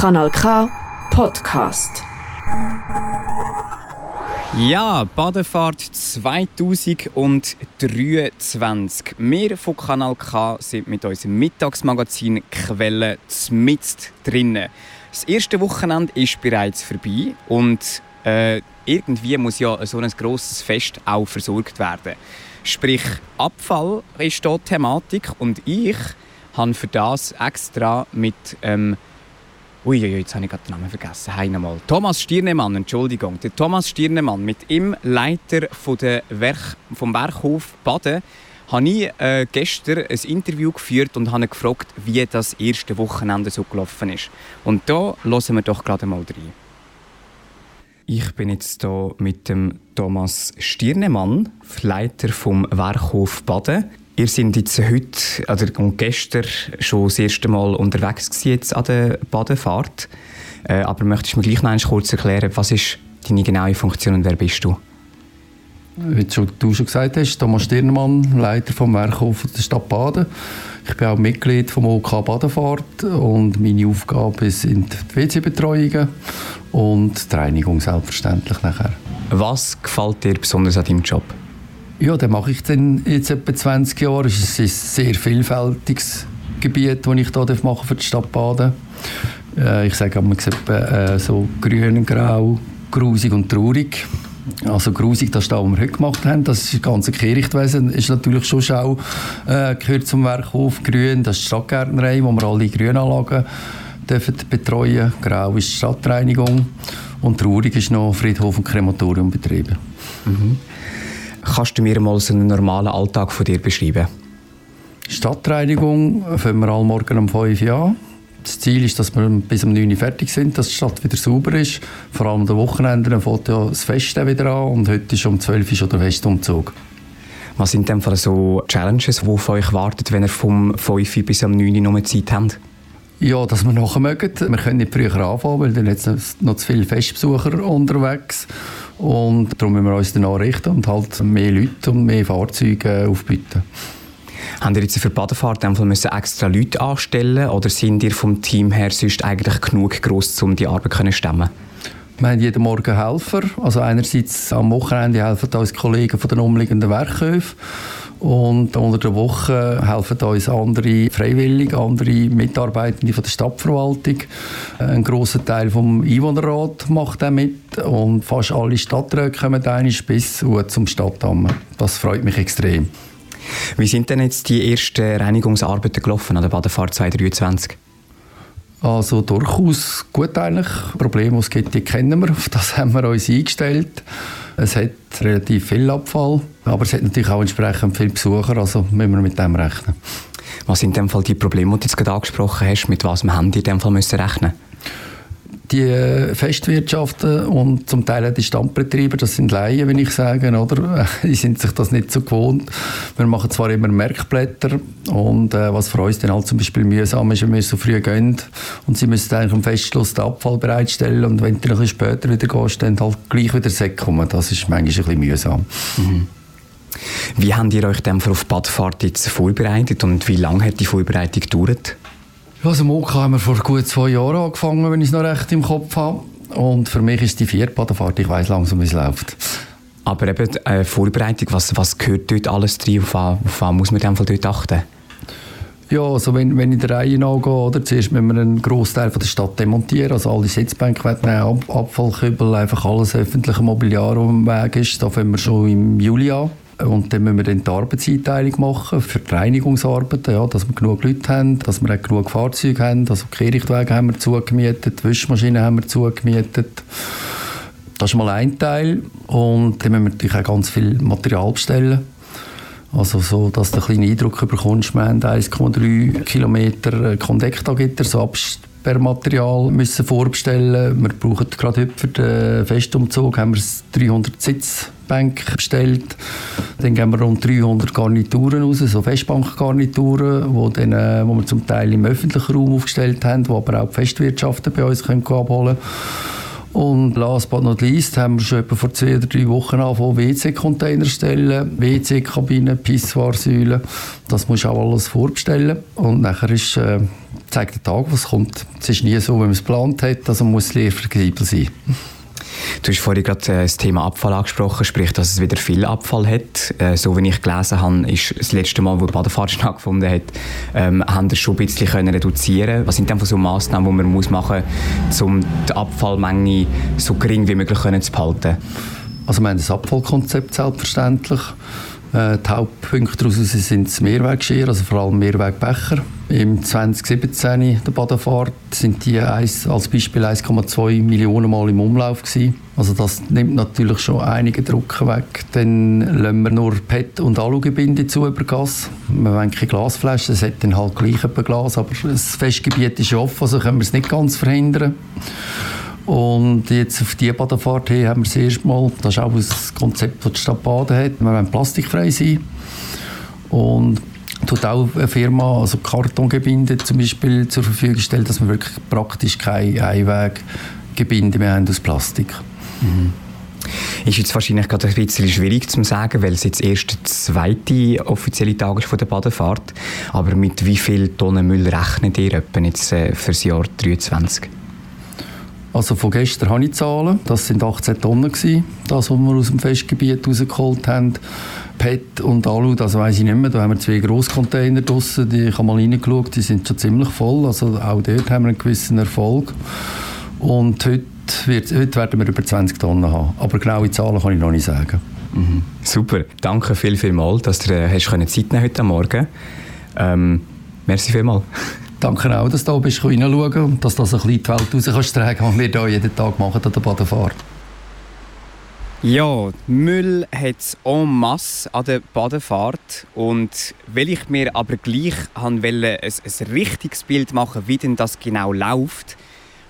Kanal K Podcast. Ja, Badefahrt 2023. Wir von Kanal K sind mit unserem Mittagsmagazin Quelle mitten drinnen. Das erste Wochenende ist bereits vorbei und äh, irgendwie muss ja so ein grosses Fest auch versorgt werden. Sprich, Abfall ist hier Thematik und ich habe für das extra mit ähm, Ui, jetzt habe ich gerade den Namen vergessen. Hey, nochmal. Thomas Stirnemann, Entschuldigung. Der Thomas Stirnemann, mit ihm Leiter von der Werk, vom Werkhof Baden, habe ich äh, gestern ein Interview geführt und habe gefragt, wie das erste Wochenende so gelaufen ist. Und da hören wir doch gerade mal rein. Ich bin jetzt hier mit dem Thomas Stirnemann, Leiter vom Werkhof Baden. Ihr seid jetzt heute oder und gestern schon das erste Mal unterwegs jetzt an der Badefahrt. Äh, aber möchtest du mir gleich noch kurz erklären, was ist deine genaue Funktion und wer bist du? Wie du schon gesagt hast, Thomas Stirnmann, Leiter vom Werkhof der Stadt Baden. Ich bin auch Mitglied vom OK Badefahrt und meine Aufgabe sind die WC-Betreuungen und die Reinigung selbstverständlich nachher. Was gefällt dir besonders an deinem Job? Ja, den mache ich dann jetzt etwa 20 Jahre. Es ist ein sehr vielfältiges Gebiet, das ich hier machen für die Stadt Baden. Äh, ich sage einmal äh, so grün, grau, grusig und traurig. Also grusig, das ist das, was wir heute gemacht haben. Das ist das ganze Kehrichtwesen. ist natürlich schon Schau. Äh, gehört zum Werkhof. Grün, das ist die Stadtgärtnerei, wo wir alle Grünanlagen dürfen betreuen. Grau ist die Stadtreinigung. Und traurig ist noch Friedhof und Krematorium betrieben. Mhm. Kannst du mir mal so einen normalen Alltag von dir beschreiben? Stadtreinigung fangen wir alle morgen um 5 Uhr an. Das Ziel ist, dass wir bis um 9 Uhr fertig sind, dass die Stadt wieder sauber ist. Vor allem am Wochenende fängt ja das Fest wieder an und heute ist um 12 Uhr schon der Festumzug. Was sind denn so Challenges, die auf euch warten, wenn ihr vom 5 Uhr bis um 9 Uhr noch Zeit habt? Ja, dass wir nachher mögen. Wir können nicht früher anfangen, weil dann jetzt noch zu viele Festbesucher unterwegs und darum müssen wir uns danach richten und halt mehr Leute und mehr Fahrzeuge aufbieten. Haben ihr jetzt für die Badefahrt müssen extra Leute anstellen oder sind ihr vom Team her sonst eigentlich genug gross, um die Arbeit zu stemmen? Wir haben jeden Morgen Helfer. Also einerseits am Wochenende helfen uns Kollegen von den umliegenden Werkhöfen und unter der Woche helfen uns andere Freiwillige, andere Mitarbeitende von der Stadtverwaltung. Ein großer Teil vom Einwohnerrat macht auch mit und fast alle Stadträte kommen einig bis zum Stadtamt. Das freut mich extrem. Wie sind denn jetzt die ersten Reinigungsarbeiten gelaufen an der Badefahrt 2023? Also durchaus gut eigentlich. Probleme, gibt, die kennen wir. Auf das haben wir uns eingestellt. Es hat relativ viel Abfall, aber es hat natürlich auch entsprechend viele Besucher, also müssen wir mit dem rechnen. Was sind in dem Fall die Probleme, die du jetzt gerade angesprochen hast? Mit was die in dem Fall müssen rechnen die Festwirtschaften und zum Teil auch die Standbetreiber, das sind Laien, wenn ich sage, oder? Die sind sich das nicht so gewohnt. Wir machen zwar immer Merkblätter und äh, was für uns dann halt zum Beispiel mühsam ist, wenn wir so früh gehen und sie müssen eigentlich am Festschluss den Abfall bereitstellen und wenn du ein bisschen später wieder gehst, dann halt gleich wieder Säcke kommen. Das ist manchmal ein bisschen mühsam. Mhm. Wie habt ihr euch denn auf Badfahrt jetzt vorbereitet und wie lange hat die Vorbereitung gedauert? Ja, also Moka haben wir vor gut zwei Jahren angefangen, wenn ich es noch recht im Kopf habe. Und für mich ist die Viertbadenfahrt, ich weiß langsam, wie es läuft. Aber eben äh, Vorbereitung, was, was gehört dort alles drin? Auf, auf was muss man in dort achten? Ja, also wenn, wenn ich der Reihe nachgehe, oder, zuerst müssen wir einen Großteil von der Stadt demontieren, also alle Sitzbänke wegnehmen, Ab Abfallkübel, einfach alles öffentliche Mobiliar, das am Weg ist. Da fangen wir schon im Juli an. Und dann müssen wir dann die Arbeitseinteilung machen für die Reinigungsarbeiten, ja, dass wir genug Leute haben, dass wir auch genug Fahrzeuge haben. Also Kehrichtwege haben wir zugemietet, Wischmaschinen haben wir zugemietet. Das ist mal ein Teil. Und dann müssen wir natürlich auch ganz viel Material bestellen. Also so, dass du einen kleinen Eindruck bekommst, wir haben 1,3 Kilometer Kondektagitter, so Absperrmaterial müssen vorbestellen. Wir brauchen gerade heute für den Festumzug haben wir 300 Sitz Festbänke bestellt. Dann geben wir rund 300 Garnituren raus, so Festbankgarnituren, wo, dann, äh, wo wir zum Teil im öffentlichen Raum aufgestellt haben, wo aber auch die Festwirtschaften bei uns können abholen können. Und last but not least haben wir schon etwa vor zwei oder drei Wochen angefangen, WC-Container stellen, WC-Kabinen, Pissoir-Säulen. Das musst du auch alles vorbestellen. Und nachher ist, äh, zeigt der Tag, was kommt. Es ist nie so, wie man es geplant hat, also muss es flexibel sein. Du hast vorhin gerade äh, das Thema Abfall angesprochen, sprich, dass es wieder viel Abfall hat. Äh, so wie ich gelesen habe, ist das letzte Mal, wo die Badefahrt stattgefunden hat, ähm, haben wir schon ein bisschen können reduzieren Was sind denn so Massnahmen, die man muss machen muss, um die Abfallmenge so gering wie möglich zu behalten? Also wir haben das Abfallkonzept selbstverständlich. Äh, die Hauptpunkte daraus sind das Mehrweggeschirr, also vor allem Mehrwegbecher. Im 2017, der Badefahrt, sind die als Beispiel 1,2 Millionen Mal im Umlauf gewesen. Also das nimmt natürlich schon einige Druck weg. Dann lassen wir nur PET- und Alugebinde zu über Gas. Wir wollen keine Glasflaschen, es hat dann halt gleich ein Glas, aber das Festgebiet ist offen, also können wir es nicht ganz verhindern. Und jetzt auf die Badefahrt hin haben wir das erste Mal, das ist auch das Konzept, das die Stadt Baden hat, wir wollen plastikfrei sein. Und tut auch eine Firma, also Kartongebinde zum Beispiel zur Verfügung stellt, dass wir wirklich praktisch kein Einweggebinde mehr haben aus Plastik. Mhm. Ist jetzt wahrscheinlich gerade ein bisschen schwierig zu sagen, weil es jetzt erst der zweite offizielle Tag ist von der Badefahrt. Aber mit wie viel Tonnen Müll rechnet ihr jetzt äh, für das Jahr 2023? Also von gestern habe ich Zahlen. Das sind 18 Tonnen gewesen, das, was wir aus dem Festgebiet rausgeholt haben. PET und Alu, das weiß ich nicht mehr. Da haben wir zwei Grosscontainer draussen, die ich habe mal reingeschaut, die sind schon ziemlich voll. Also auch dort haben wir einen gewissen Erfolg. Und heute, heute werden wir über 20 Tonnen haben. Aber genaue Zahlen kann ich noch nicht sagen. Mhm. Super, danke viel, viel mal, dass du äh, hast Zeit nehmen heute Morgen. Ähm, merci vielmals. Danke auch, dass du da bist, und dass du das ein bisschen die Welt raus kannst tragen, was wir hier jeden Tag machen an der Badefahrt. Ja, Müll hat es en masse an der Badefahrt. Und weil ich mir aber gleich wollte, ein, ein richtiges Bild machen wie denn das genau läuft,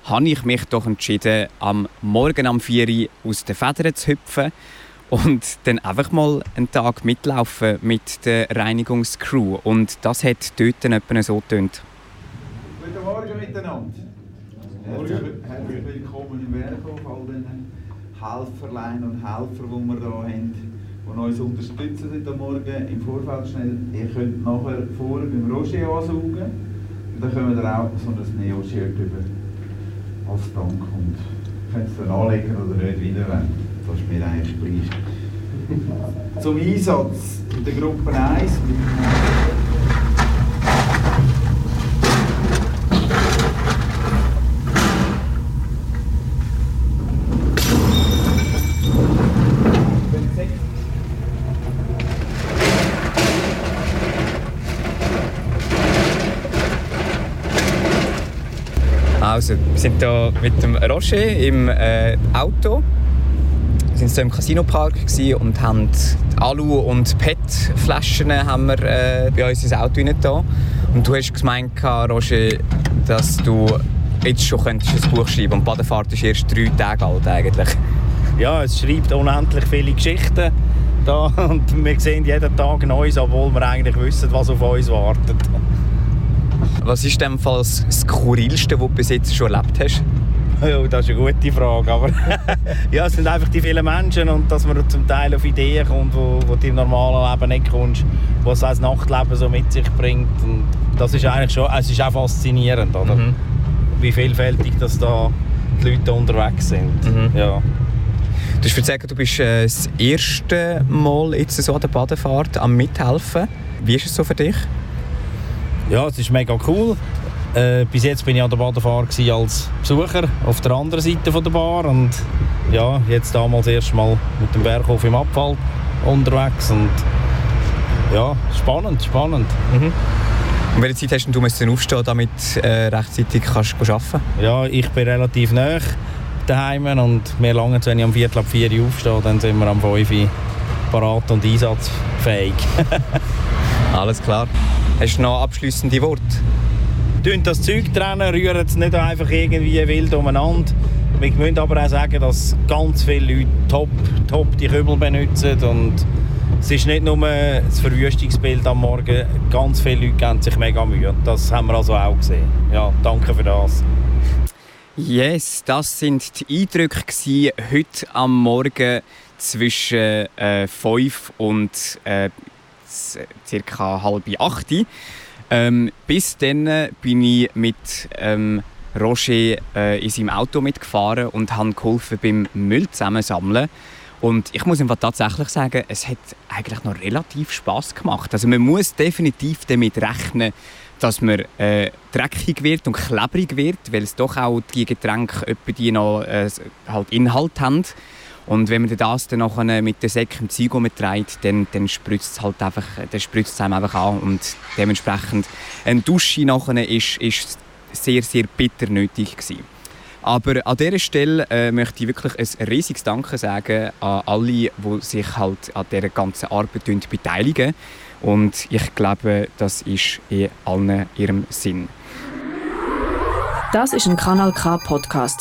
habe ich mich doch entschieden, am Morgen am 4 Uhr aus den Federn zu hüpfen und dann einfach mal einen Tag mitlaufen mit der Reinigungscrew. Und das hat dort etwa so getönt. Miteinander. Herzlich, willkommen im Werkhof, all den Helferlein und Helfer, die wir hier haben, die uns unterstützen heute Morgen im Vorfeld schnell. Ihr könnt nachher vorne beim Roger ansaugen und dann kommen wir auch so ein Neo-Shirt über als Dank und könnt es dann anlegen oder nicht wieder. Das ist mir eigentlich gleich. Zum Einsatz in der Gruppe 1 Also, wir sind hier mit dem Roger im äh, Auto. Wir waren so im Casinopark und haben Alu- und PET-Flaschen äh, bei uns ins Auto rein Und du hast gemeint, Roger, dass du jetzt schon ein Buch schreiben und die Badefahrt ist erst drei Tage alt eigentlich. Ja, es schreibt unendlich viele Geschichten da und wir sehen jeden Tag Neues, obwohl wir eigentlich wissen, was auf uns wartet. Was ist denn das Skurrilste, was du bis jetzt schon erlebt hast? Ja, das ist eine gute Frage, aber ja, es sind einfach die vielen Menschen und dass man zum Teil auf Ideen kommt, wo, wo du im normalen Leben nicht kommst, was das Nachtleben so mit sich bringt und das ist eigentlich schon, es ist auch faszinierend, oder? Mhm. Wie vielfältig dass da die Leute unterwegs sind. Mhm. Ja. Du hast sagen, du bist äh, das erste Mal jetzt so an der Badefahrt am Mithelfen. Wie ist es so für dich? Ja, es ist mega cool. Äh, bis jetzt bin ich an der Badefahrt als Besucher auf der anderen Seite von der Bar und ja, jetzt damals erst mal mit dem Berghof im Abfall unterwegs und ja, spannend, spannend. Mhm. Und welche Zeit hast du müssen aufstehen, damit äh, rechtzeitig kannst du arbeiten? Ja, ich bin relativ nah daheim und wir lange, wenn ich am Viertel ab 4 Uhr aufstehe, dann sind wir am 5 Uhr parat und einsatzfähig. Alles klar. Hast du noch abschließende Worte? Tun das Zeug trennen, rühren es nicht einfach irgendwie wild umeinander. Wir müssen aber auch sagen, dass ganz viele Leute top, top die Kübel benutzen und es ist nicht nur das Verwüstungsbild am Morgen, ganz viele Leute geben sich mega Mühe. Das haben wir also auch gesehen. Ja, danke für das. Yes, das sind die Eindrücke heute am Morgen zwischen äh, 5 und äh, circa halb acht. Ähm, bis dann bin ich mit ähm, Roger äh, in seinem Auto mitgefahren und habe geholfen beim Müll zusammensammeln. Und ich muss einfach tatsächlich sagen, es hat eigentlich noch relativ Spaß gemacht. Also man muss definitiv damit rechnen, dass man äh, dreckig wird und klebrig wird, weil es doch auch die Getränke die noch äh, halt Inhalt haben. Und wenn man das dann nachher mit der Säcke im Zeug mitträgt, dann, dann spritzt es halt einfach, dann spritzt es einem einfach an und dementsprechend eine Dusche nachher ist, ist sehr, sehr bitter nötig gewesen. Aber an dieser Stelle äh, möchte ich wirklich ein riesiges Danke sagen an alle, die sich halt an dieser ganzen Arbeit beteiligen. Und ich glaube, das ist in allen ihrem Sinn. Das ist ein Kanal K Podcast